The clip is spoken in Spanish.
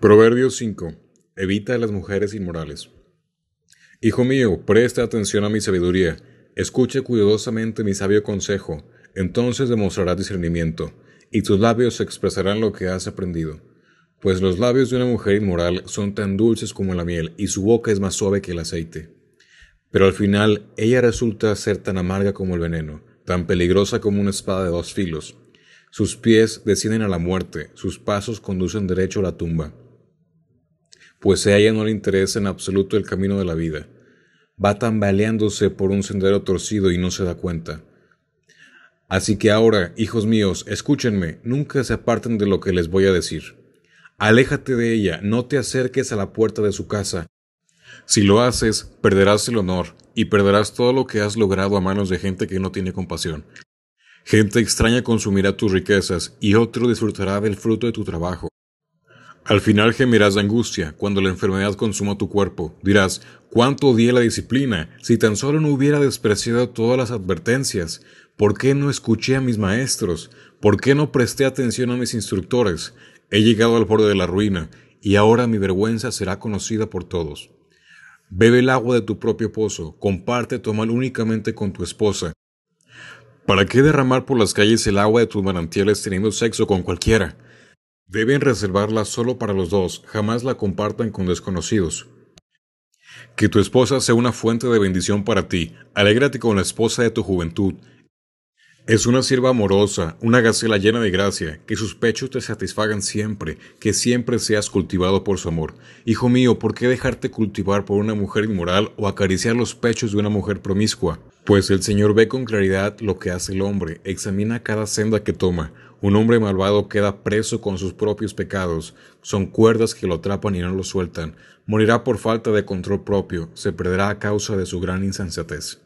Proverbios 5. Evita a las mujeres inmorales. Hijo mío, presta atención a mi sabiduría, escuche cuidadosamente mi sabio consejo, entonces demostrarás discernimiento, y tus labios expresarán lo que has aprendido. Pues los labios de una mujer inmoral son tan dulces como la miel, y su boca es más suave que el aceite. Pero al final ella resulta ser tan amarga como el veneno, tan peligrosa como una espada de dos filos. Sus pies descienden a la muerte, sus pasos conducen derecho a la tumba pues a ella no le interesa en absoluto el camino de la vida. Va tambaleándose por un sendero torcido y no se da cuenta. Así que ahora, hijos míos, escúchenme, nunca se aparten de lo que les voy a decir. Aléjate de ella, no te acerques a la puerta de su casa. Si lo haces, perderás el honor y perderás todo lo que has logrado a manos de gente que no tiene compasión. Gente extraña consumirá tus riquezas y otro disfrutará del fruto de tu trabajo. Al final gemirás de angustia cuando la enfermedad consuma tu cuerpo. Dirás, ¿cuánto odié la disciplina? Si tan solo no hubiera despreciado todas las advertencias. ¿Por qué no escuché a mis maestros? ¿Por qué no presté atención a mis instructores? He llegado al borde de la ruina, y ahora mi vergüenza será conocida por todos. Bebe el agua de tu propio pozo, comparte tu mal únicamente con tu esposa. ¿Para qué derramar por las calles el agua de tus manantiales teniendo sexo con cualquiera? Deben reservarla solo para los dos, jamás la compartan con desconocidos. Que tu esposa sea una fuente de bendición para ti, alégrate con la esposa de tu juventud. Es una sierva amorosa, una gacela llena de gracia, que sus pechos te satisfagan siempre, que siempre seas cultivado por su amor. Hijo mío, ¿por qué dejarte cultivar por una mujer inmoral o acariciar los pechos de una mujer promiscua? Pues el Señor ve con claridad lo que hace el hombre, examina cada senda que toma. Un hombre malvado queda preso con sus propios pecados, son cuerdas que lo atrapan y no lo sueltan. Morirá por falta de control propio, se perderá a causa de su gran insensatez.